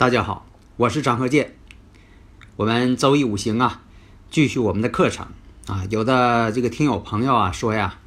大家好，我是张鹤剑。我们周易五行啊，继续我们的课程啊。有的这个听友朋友啊说呀，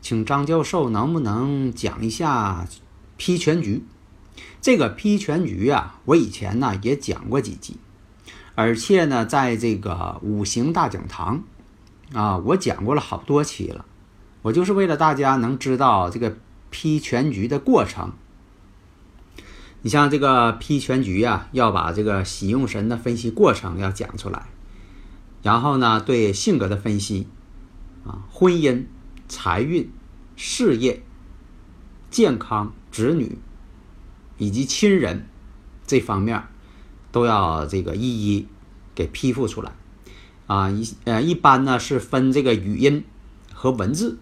请张教授能不能讲一下批全局？这个批全局啊，我以前呢也讲过几集，而且呢，在这个五行大讲堂啊，我讲过了好多期了。我就是为了大家能知道这个批全局的过程。你像这个批全局啊，要把这个喜用神的分析过程要讲出来，然后呢，对性格的分析，啊，婚姻、财运、事业、健康、子女以及亲人这方面，都要这个一一给批复出来，啊，一呃一般呢是分这个语音和文字，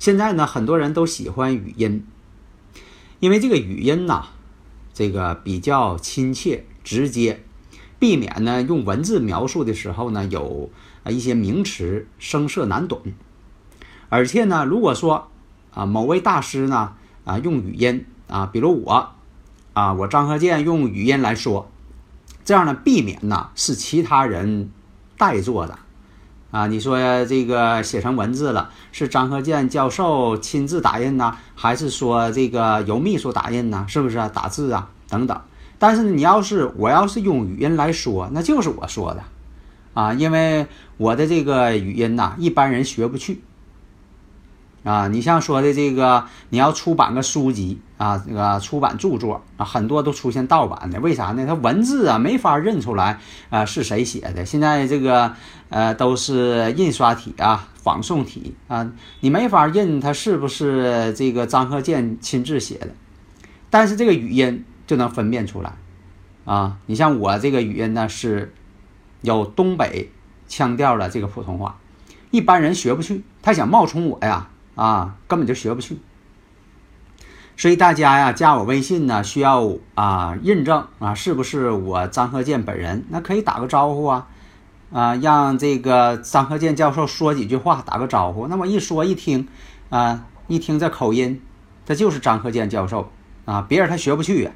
现在呢很多人都喜欢语音，因为这个语音呐。这个比较亲切直接，避免呢用文字描述的时候呢有啊一些名词生涩难懂，而且呢如果说啊某位大师呢啊用语音啊，比如我啊我张鹤剑用语音来说，这样呢避免呢是其他人代做的。啊，你说这个写成文字了，是张鹤剑教授亲自打印呢，还是说这个由秘书打印呢？是不是啊？打字啊，等等。但是，你要是我要是用语音来说，那就是我说的，啊，因为我的这个语音呐，一般人学不去。啊，你像说的这个，你要出版个书籍啊，这个出版著作啊，很多都出现盗版的，为啥呢？它文字啊没法认出来啊是谁写的。现在这个呃都是印刷体啊，仿宋体啊，你没法认它是不是这个张鹤剑亲自写的。但是这个语音就能分辨出来啊。你像我这个语音呢，是有东北腔调的这个普通话，一般人学不去，他想冒充我呀。啊，根本就学不去，所以大家呀，加我微信呢，需要啊认证啊，是不是我张鹤剑本人？那可以打个招呼啊，啊，让这个张鹤剑教授说几句话，打个招呼。那么一说一听，啊，一听这口音，这就是张鹤剑教授啊，别人他学不去呀。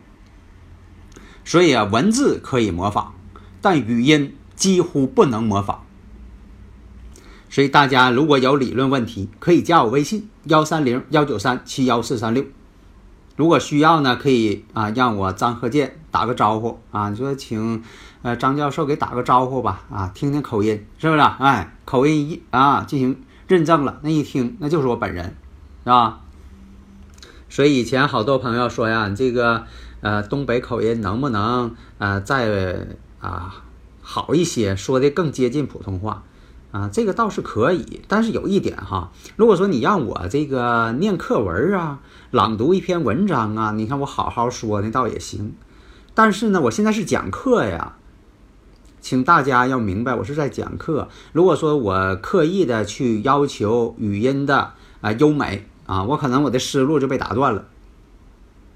所以啊，文字可以模仿，但语音几乎不能模仿。所以大家如果有理论问题，可以加我微信幺三零幺九三七幺四三六。如果需要呢，可以啊让我张鹤剑打个招呼啊，你说请呃张教授给打个招呼吧啊，听听口音是不是？哎，口音一啊进行认证了，那一听那就是我本人，是吧？所以以前好多朋友说呀，你这个呃东北口音能不能呃再啊好一些，说的更接近普通话啊？这个倒是可以，但是有一点哈，如果说你让我这个念课文啊，朗读一篇文章啊，你看我好好说那，倒也行。但是呢，我现在是讲课呀。请大家要明白，我是在讲课。如果说我刻意的去要求语音的啊优美啊，我可能我的思路就被打断了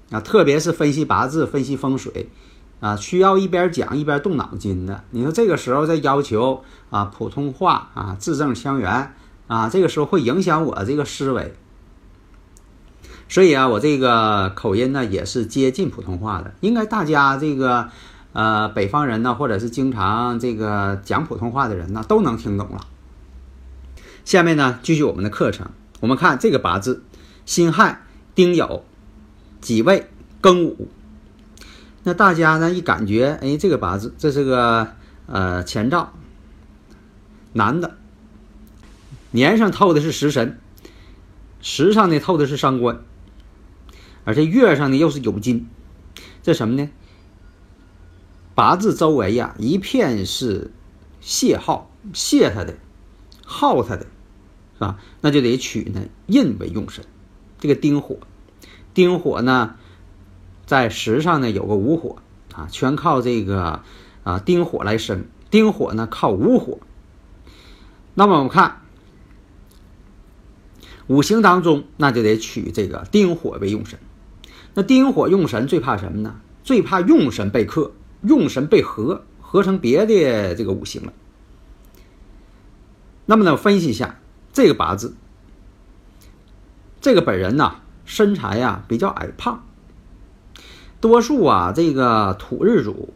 啊。特别是分析八字、分析风水啊，需要一边讲一边动脑筋的。你说这个时候再要求啊普通话啊字正腔圆啊，这个时候会影响我这个思维。所以啊，我这个口音呢也是接近普通话的，应该大家这个。呃，北方人呢，或者是经常这个讲普通话的人呢，都能听懂了。下面呢，继续我们的课程。我们看这个八字：辛亥、丁酉、己未、庚午。那大家呢，一感觉，哎，这个八字这是个呃前兆，男的，年上透的是食神，时上呢透的是伤官，而且月上呢又是酉金，这什么呢？八字周围呀，一片是泄耗，泄他的，耗他的，是吧？那就得取呢印为用神。这个丁火，丁火呢，在时上呢有个午火啊，全靠这个啊丁火来生。丁火呢靠午火。那么我们看五行当中，那就得取这个丁火为用神。那丁火用神最怕什么呢？最怕用神被克。用神被合合成别的这个五行了。那么呢，分析一下这个八字，这个本人呢，身材呀比较矮胖。多数啊，这个土日主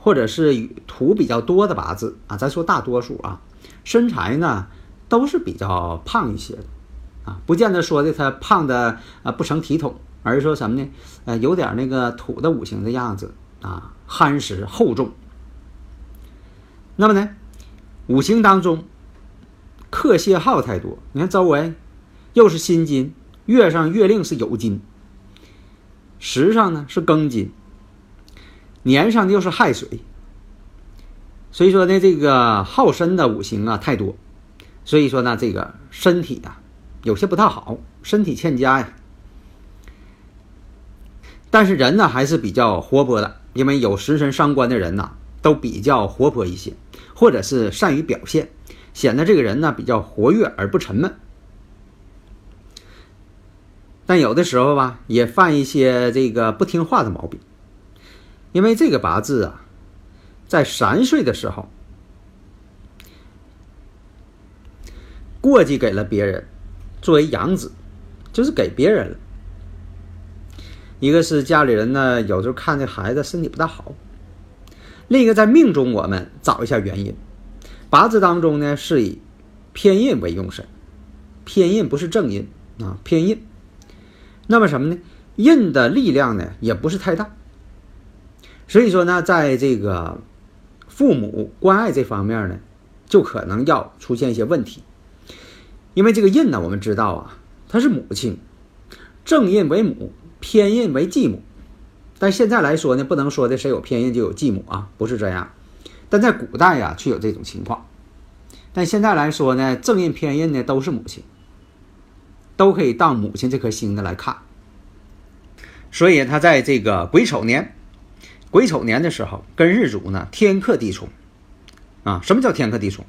或者是土比较多的八字啊，咱说大多数啊，身材呢都是比较胖一些的啊，不见得说的他胖的啊不成体统，而是说什么呢？呃，有点那个土的五行的样子啊。憨实厚重，那么呢，五行当中克泄耗太多。你看周围又是辛金，月上月令是酉金，时上呢是庚金，年上又是亥水。所以说呢，这个耗身的五行啊太多，所以说呢，这个身体啊有些不太好，身体欠佳呀。但是人呢还是比较活泼的。因为有食神伤官的人呐，都比较活泼一些，或者是善于表现，显得这个人呢比较活跃而不沉闷。但有的时候吧，也犯一些这个不听话的毛病。因为这个八字啊，在三岁的时候过继给了别人，作为养子，就是给别人了。一个是家里人呢，有时候看这孩子身体不大好；另一个在命中，我们找一下原因。八字当中呢，是以偏印为用神，偏印不是正印啊，偏印。那么什么呢？印的力量呢，也不是太大。所以说呢，在这个父母关爱这方面呢，就可能要出现一些问题。因为这个印呢，我们知道啊，它是母亲，正印为母。偏印为继母，但现在来说呢，不能说的谁有偏印就有继母啊，不是这样。但在古代呀，却有这种情况。但现在来说呢，正印偏印呢都是母亲，都可以当母亲这颗星的来看。所以他在这个癸丑年，癸丑年的时候，跟日主呢天克地冲啊。什么叫天克地冲？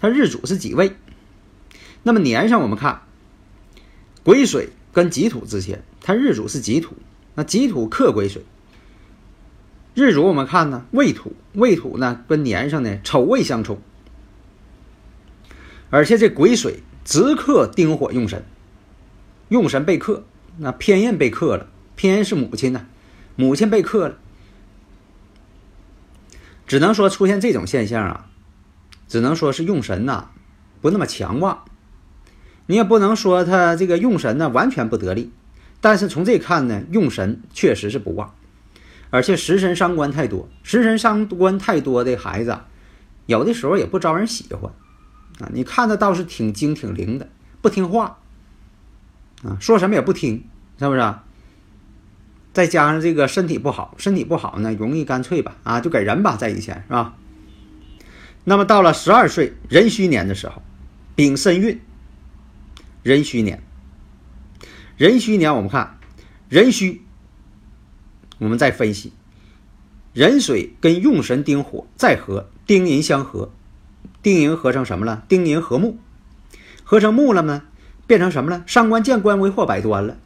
他日主是己未，那么年上我们看癸水。跟己土之间，他日主是己土，那己土克癸水。日主我们看呢，未土，未土呢跟年上呢丑未相冲，而且这癸水直克丁火用神，用神被克，那偏印被克了，偏印是母亲呢，母亲被克了，只能说出现这种现象啊，只能说是用神呐不那么强旺。你也不能说他这个用神呢完全不得力，但是从这看呢，用神确实是不旺，而且食神伤官太多，食神伤官太多的孩子，有的时候也不招人喜欢啊。你看他倒是挺精挺灵的，不听话啊，说什么也不听是不是？再加上这个身体不好，身体不好呢，容易干脆吧，啊，就给人吧，在以前是吧？那么到了十二岁壬戌年的时候，丙申运，壬戌年，壬戌年我们看壬戌，我们再分析，壬水跟用神丁火再合，丁寅相合，丁寅合成什么了？丁寅合木，合成木了呢，变成什么了？伤官见官为祸百端了，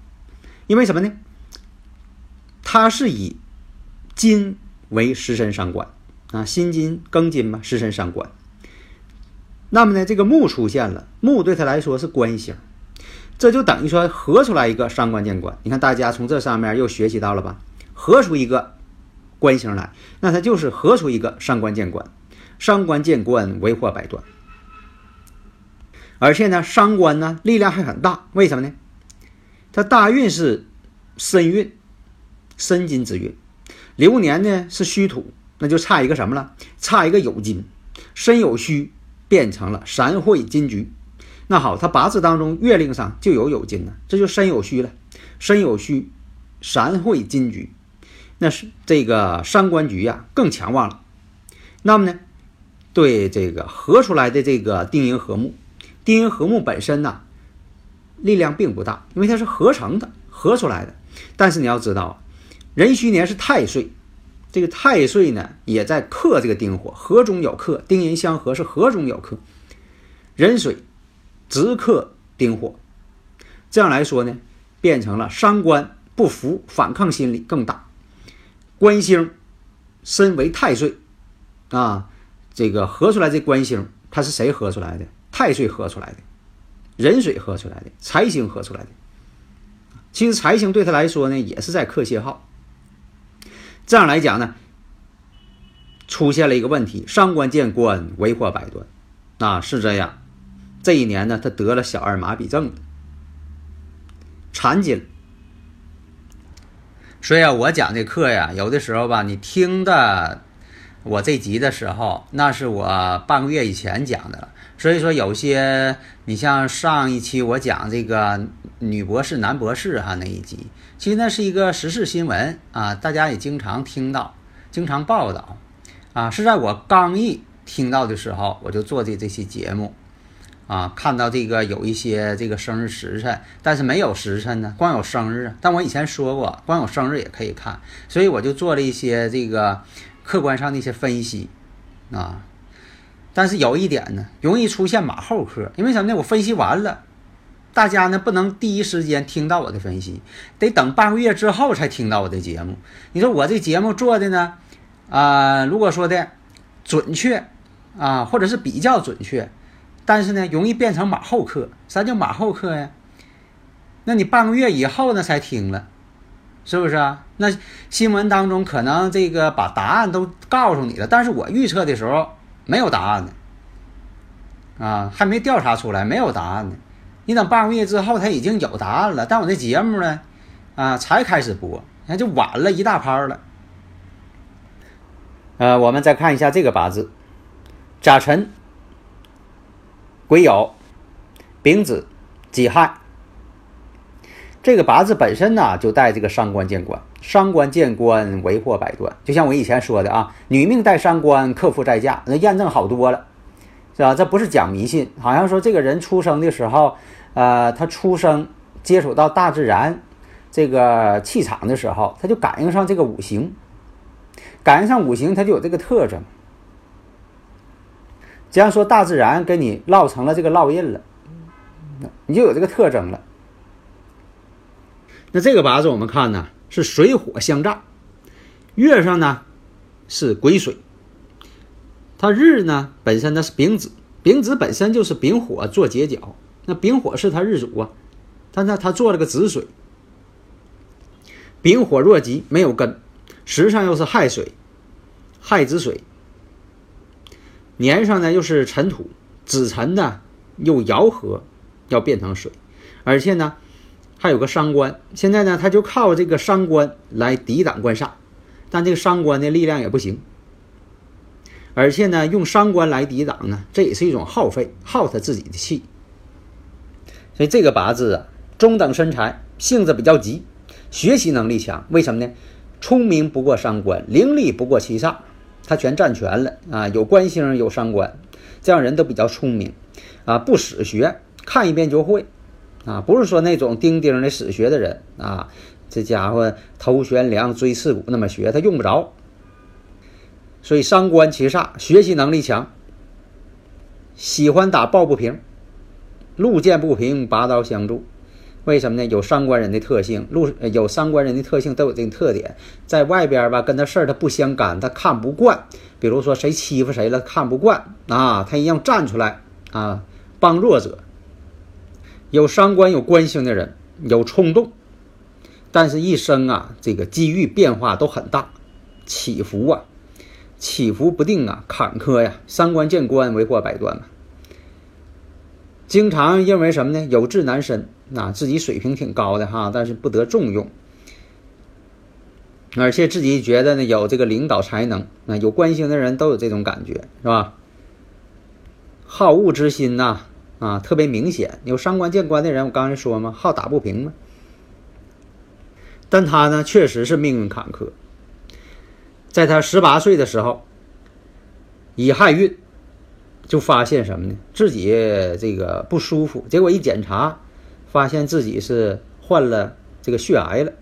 因为什么呢？它是以金为食神伤官啊，辛金庚金嘛，食神伤官。那么呢，这个木出现了，木对他来说是官星，这就等于说合出来一个伤官见官。你看大家从这上面又学习到了吧？合出一个官星来，那它就是合出一个伤官见官，伤官见官为祸百端。而且呢，伤官呢力量还很大，为什么呢？它大运是申运。申金之运，流年呢是戌土，那就差一个什么了？差一个酉金，申酉戌变成了三会金局。那好，他八字当中月令上就有酉金呢，这就申酉戌了。申酉戌，三会金局，那是这个伤官局呀更强旺了。那么呢，对这个合出来的这个丁寅合木，丁寅合木本身呢力量并不大，因为它是合成的，合出来的。但是你要知道啊。壬戌年是太岁，这个太岁呢也在克这个丁火，合中有克，丁寅相合是合中有克，壬水直克丁火，这样来说呢，变成了伤官不服，反抗心理更大。官星身为太岁啊，这个合出来这官星，它是谁合出来的？太岁合出来的，壬水合出来的，财星合出来的。其实财星对他来说呢，也是在克泄耗。这样来讲呢，出现了一个问题：伤官见官，为祸百端。啊，是这样。这一年呢，他得了小儿麻痹症，残疾了。所以啊，我讲这课呀，有的时候吧，你听的我这集的时候，那是我半个月以前讲的了。所以说，有些你像上一期我讲这个女博士、男博士哈那一集。其实那是一个时事新闻啊，大家也经常听到，经常报道，啊，是在我刚一听到的时候，我就做的这期节目，啊，看到这个有一些这个生日时辰，但是没有时辰呢，光有生日。但我以前说过，光有生日也可以看，所以我就做了一些这个客观上的一些分析，啊，但是有一点呢，容易出现马后课，因为什么呢？我分析完了。大家呢不能第一时间听到我的分析，得等半个月之后才听到我的节目。你说我这节目做的呢，啊，如果说的准确啊，或者是比较准确，但是呢容易变成马后课。啥叫马后课呀？那你半个月以后呢才听了，是不是啊？那新闻当中可能这个把答案都告诉你了，但是我预测的时候没有答案呢，啊，还没调查出来，没有答案呢。你等半个月之后，他已经有答案了，但我这节目呢，啊，才开始播，那就晚了一大拍了。呃，我们再看一下这个八字：甲辰、癸酉、丙子、己亥。这个八字本身呢，就带这个伤官见官，伤官见官为祸百端。就像我以前说的啊，女命带伤官，克夫在嫁，那验证好多了。是吧？这不是讲迷信，好像说这个人出生的时候，呃，他出生接触到大自然这个气场的时候，他就感应上这个五行，感应上五行，他就有这个特征。这样说，大自然跟你烙成了这个烙印了，你就有这个特征了。那这个八字我们看呢，是水火相战，月上呢是癸水。它日呢本身呢是丙子，丙子本身就是丙火做结角，那丙火是它日主啊，但是它做了个子水，丙火若极没有根，实上又是亥水，亥子水，年上呢又是尘土，子辰呢又爻合，要变成水，而且呢还有个伤官，现在呢他就靠这个伤官来抵挡官煞，但这个伤官的力量也不行。而且呢，用伤官来抵挡呢，这也是一种耗费，耗他自己的气。所以这个八字啊，中等身材，性子比较急，学习能力强。为什么呢？聪明不过三关，伶俐不过七煞，他全占全了啊！有官星，有伤官，这样人都比较聪明啊，不死学，看一遍就会啊，不是说那种钉钉的死学的人啊。这家伙头悬梁锥刺股那么学，他用不着。所以三官七煞，学习能力强，喜欢打抱不平，路见不平拔刀相助。为什么呢？有三官人的特性，路有三官人的特性都有这个特点，在外边吧，跟他事儿他不相干，他看不惯。比如说谁欺负谁了，看不惯啊，他一样站出来啊，帮弱者。有三官有官星的人有冲动，但是一生啊，这个机遇变化都很大，起伏啊，起伏不定啊，坎坷呀。三官见官，为祸百端嘛。经常因为什么呢？有志难伸，啊，自己水平挺高的哈，但是不得重用，而且自己觉得呢有这个领导才能，那，有官星的人都有这种感觉，是吧？好恶之心呐，啊特别明显。有伤官见官的人，我刚才说嘛，好打不平嘛。但他呢，确实是命运坎坷，在他十八岁的时候，乙亥运。就发现什么呢？自己这个不舒服，结果一检查，发现自己是患了这个血癌了。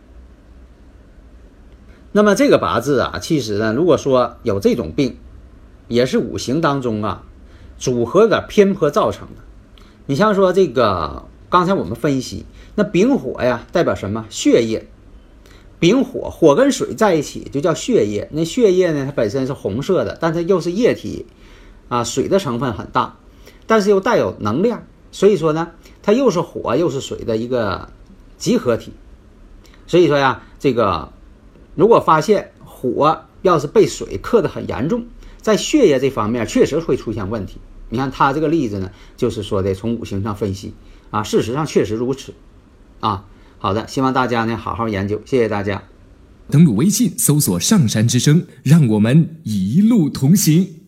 那么这个八字啊，其实呢，如果说有这种病，也是五行当中啊组合的偏颇造成的。你像说这个，刚才我们分析，那丙火呀，代表什么？血液。丙火，火跟水在一起就叫血液。那血液呢，它本身是红色的，但它又是液体。啊，水的成分很大，但是又带有能量，所以说呢，它又是火又是水的一个集合体。所以说呀，这个如果发现火要是被水克得很严重，在血液这方面确实会出现问题。你看他这个例子呢，就是说的从五行上分析啊，事实上确实如此啊。好的，希望大家呢好好研究，谢谢大家。登录微信搜索“上山之声”，让我们一路同行。